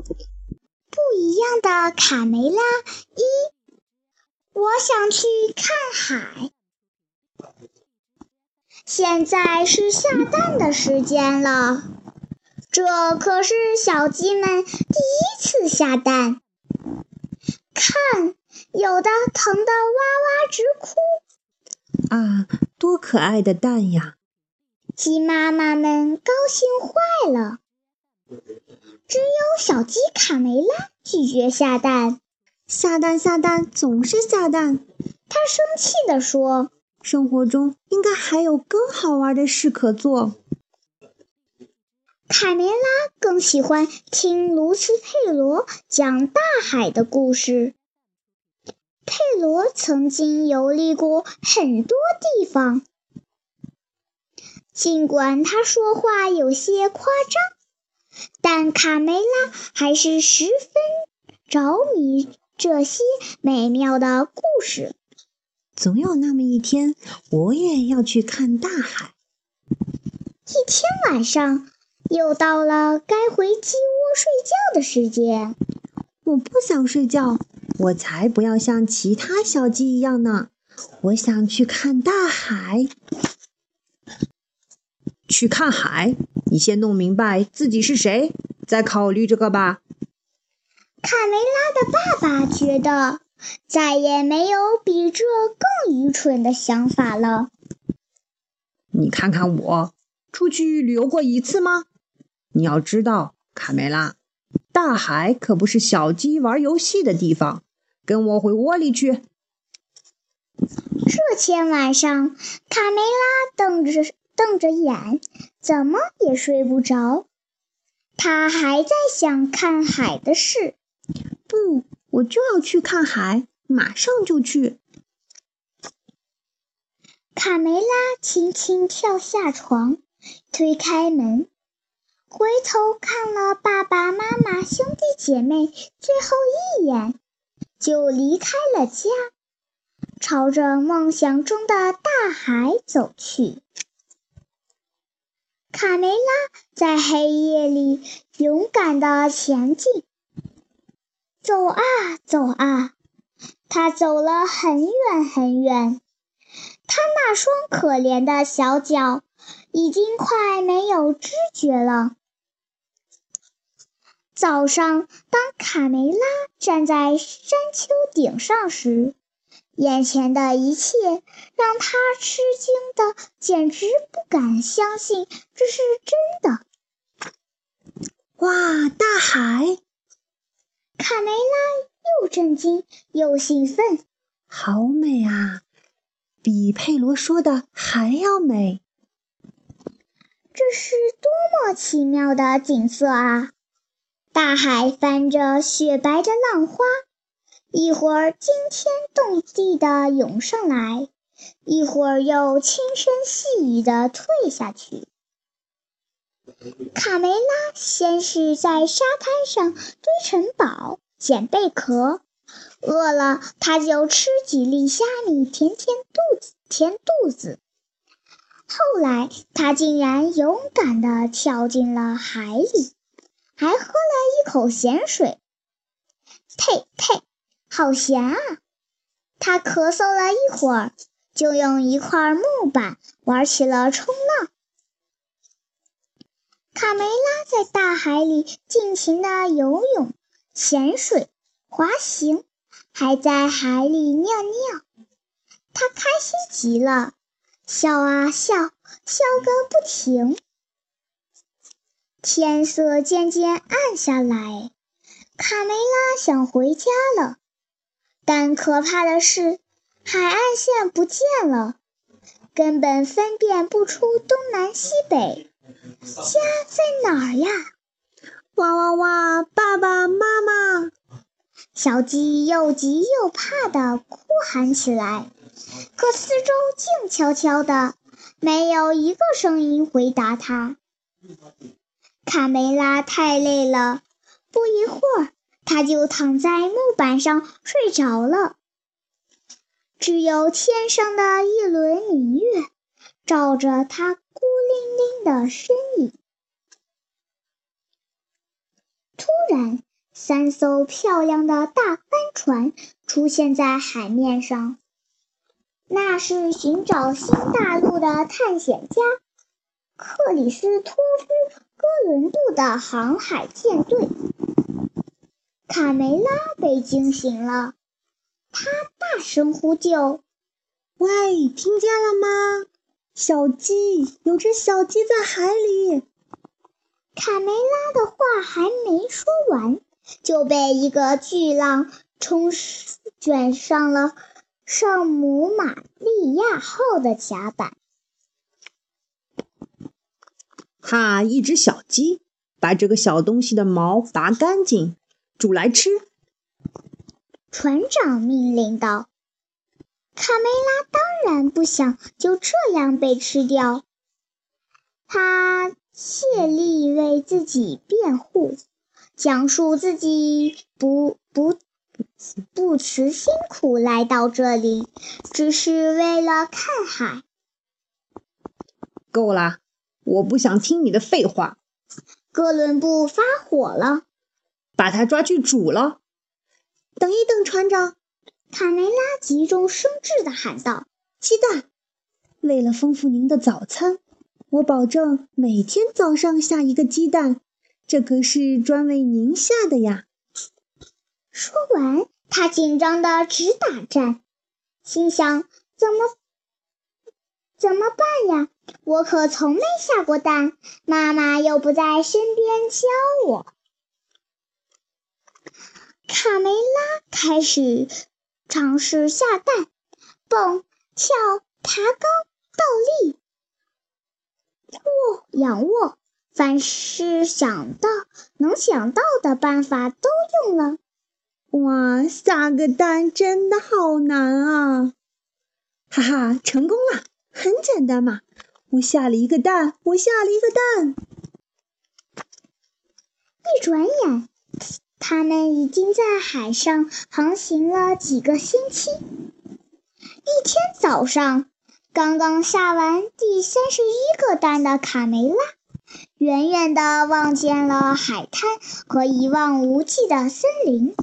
不一样的卡梅拉一，我想去看海。现在是下蛋的时间了，这可是小鸡们第一次下蛋。看，有的疼得哇哇直哭。啊，多可爱的蛋呀！鸡妈妈们高兴坏了。只有小鸡卡梅拉拒绝下蛋。下蛋下蛋总是下蛋，他生气地说。生活中应该还有更好玩的事可做。卡梅拉更喜欢听卢斯佩罗讲大海的故事。佩罗曾经游历过很多地方，尽管他说话有些夸张，但卡梅拉还是十分着迷这些美妙的故事。总有那么一天，我也要去看大海。一天晚上，又到了该回鸡窝睡觉的时间。我不想睡觉，我才不要像其他小鸡一样呢！我想去看大海。去看海？你先弄明白自己是谁，再考虑这个吧。卡梅拉的爸爸觉得。再也没有比这更愚蠢的想法了。你看看我，出去旅游过一次吗？你要知道，卡梅拉，大海可不是小鸡玩游戏的地方。跟我回窝里去。这天晚上，卡梅拉等着瞪着眼，怎么也睡不着。他还在想看海的事。不。我就要去看海，马上就去。卡梅拉轻轻跳下床，推开门，回头看了爸爸妈妈、兄弟姐妹最后一眼，就离开了家，朝着梦想中的大海走去。卡梅拉在黑夜里勇敢地前进。走啊走啊，他走了很远很远，他那双可怜的小脚已经快没有知觉了。早上，当卡梅拉站在山丘顶上时，眼前的一切让他吃惊的简直不敢相信这是真的。哇，大海！卡梅拉又震惊又兴奋，好美啊！比佩罗说的还要美。这是多么奇妙的景色啊！大海翻着雪白的浪花，一会儿惊天动地的涌上来，一会儿又轻声细语的退下去。卡梅拉先是在沙滩上堆城堡、捡贝壳，饿了他就吃几粒虾米填填肚子，填肚子。后来他竟然勇敢地跳进了海里，还喝了一口咸水。呸呸，好咸啊！他咳嗽了一会儿，就用一块木板玩起了冲浪。卡梅拉在大海里尽情的游泳、潜水、滑行，还在海里尿尿。他开心极了，笑啊笑，笑个不停。天色渐渐暗下来，卡梅拉想回家了，但可怕的是，海岸线不见了，根本分辨不出东南西北。家在哪儿呀？哇哇哇！爸爸妈妈！小鸡又急又怕地哭喊起来。可四周静悄悄的，没有一个声音回答它。卡梅拉太累了，不一会儿，他就躺在木板上睡着了。只有天上的一轮明月照着他。孤零零的身影。突然，三艘漂亮的大帆船出现在海面上，那是寻找新大陆的探险家克里斯托夫·哥伦布的航海舰队。卡梅拉被惊醒了，他大声呼救：“喂，听见了吗？小鸡，有只小鸡在海里！”卡梅拉的话还没说完，就被一个巨浪冲卷上了圣母玛利亚号的甲板。哈！一只小鸡，把这个小东西的毛拔干净。煮来吃，船长命令道。卡梅拉当然不想就这样被吃掉，他竭力为自己辩护，讲述自己不不不辞辛苦来到这里，只是为了看海。够了，我不想听你的废话。哥伦布发火了。把他抓去煮了。等一等，船长！卡梅拉急中生智地喊道：“鸡蛋！为了丰富您的早餐，我保证每天早上下一个鸡蛋。这可是专为您下的呀！”说完，他紧张的直打颤，心想：“怎么怎么办呀？我可从没下过蛋，妈妈又不在身边教我。”卡梅拉开始尝试下蛋，蹦、跳、爬高、倒立、卧、仰卧，凡是想到能想到的办法都用了。哇，下个蛋真的好难啊！哈哈，成功了，很简单嘛！我下了一个蛋，我下了一个蛋。一转眼。他们已经在海上航行了几个星期。一天早上，刚刚下完第三十一个蛋的卡梅拉，远远地望见了海滩和一望无际的森林。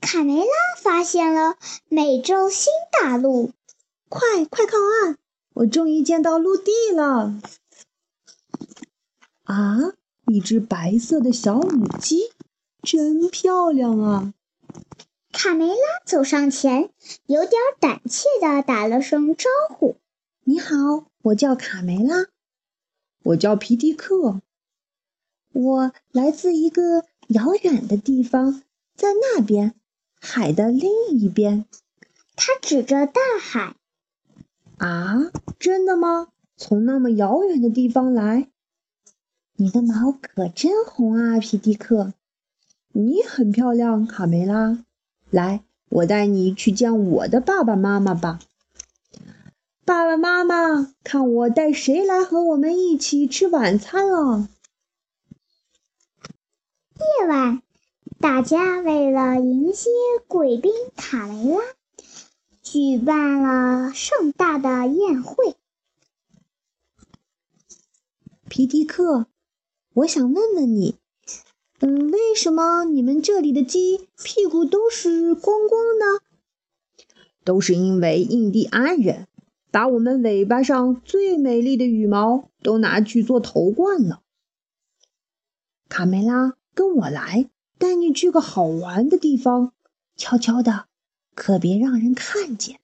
卡梅拉发现了美洲新大陆，快快靠岸！我终于见到陆地了！啊，一只白色的小母鸡。真漂亮啊！卡梅拉走上前，有点胆怯地打了声招呼：“你好，我叫卡梅拉。”“我叫皮迪克。”“我来自一个遥远的地方，在那边，海的另一边。”他指着大海。“啊，真的吗？从那么遥远的地方来？你的毛可真红啊，皮迪克。”你很漂亮，卡梅拉。来，我带你去见我的爸爸妈妈吧。爸爸妈妈，看我带谁来和我们一起吃晚餐了？夜晚，大家为了迎接贵宾卡梅拉，举办了盛大的宴会。皮迪克，我想问问你。嗯，为什么你们这里的鸡屁股都是光光的？都是因为印第安人把我们尾巴上最美丽的羽毛都拿去做头冠了。卡梅拉，跟我来，带你去个好玩的地方，悄悄的，可别让人看见。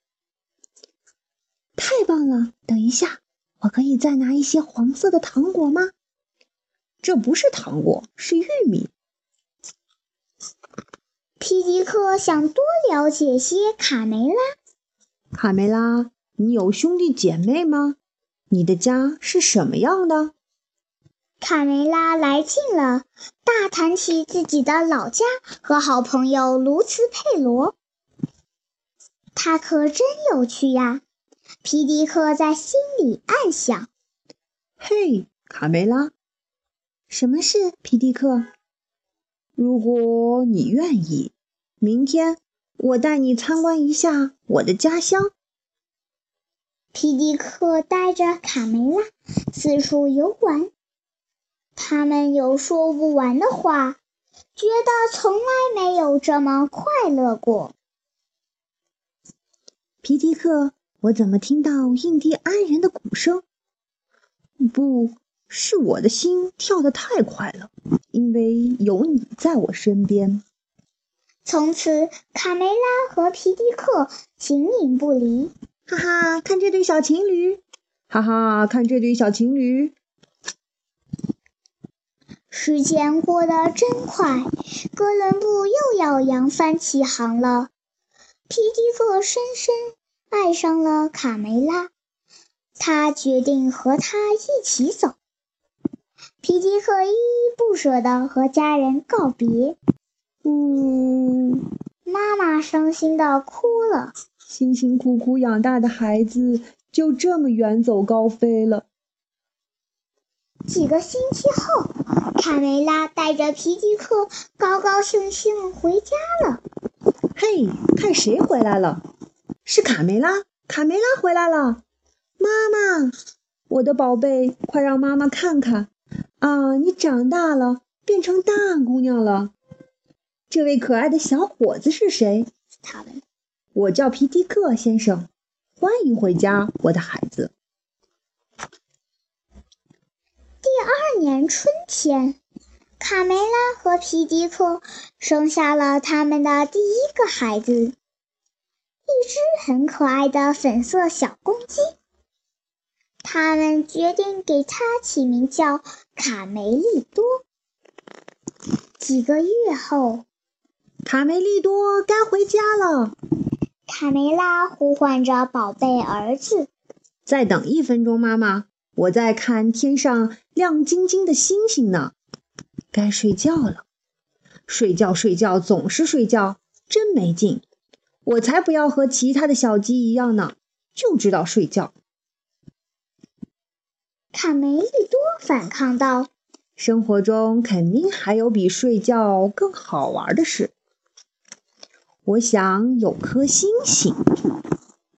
太棒了！等一下，我可以再拿一些黄色的糖果吗？这不是糖果，是玉米。皮迪克想多了解些卡梅拉。卡梅拉，你有兄弟姐妹吗？你的家是什么样的？卡梅拉来劲了，大谈起自己的老家和好朋友卢茨佩罗。他可真有趣呀！皮迪克在心里暗想：“嘿，卡梅拉。”什么事，皮迪克？如果你愿意，明天我带你参观一下我的家乡。皮迪克带着卡梅拉四处游玩，他们有说不完的话，觉得从来没有这么快乐过。皮迪克，我怎么听到印第安人的鼓声？不是我的心跳得太快了，因为有你在我身边。从此，卡梅拉和皮迪克形影不离。哈哈，看这对小情侣！哈哈，看这对小情侣！时间过得真快，哥伦布又要扬帆起航了。皮迪克深深爱上了卡梅拉，他决定和她一起走。皮迪克依依不舍地和家人告别。嗯，妈妈伤心地哭了。辛辛苦苦养大的孩子就这么远走高飞了。几个星期后，卡梅拉带着皮迪克高高兴兴回家了。嘿，看谁回来了？是卡梅拉！卡梅拉回来了！妈妈，我的宝贝，快让妈妈看看！啊，你长大了，变成大姑娘了。这位可爱的小伙子是谁？他问。我叫皮迪克先生，欢迎回家，我的孩子。第二年春天，卡梅拉和皮迪克生下了他们的第一个孩子，一只很可爱的粉色小公鸡。他们决定给它起名叫卡梅利多。几个月后。卡梅利多该回家了。卡梅拉呼唤着宝贝儿子：“再等一分钟，妈妈，我在看天上亮晶晶的星星呢。该睡觉了，睡觉睡觉总是睡觉，真没劲。我才不要和其他的小鸡一样呢，就知道睡觉。”卡梅利多反抗道：“生活中肯定还有比睡觉更好玩的事。”我想有颗星星。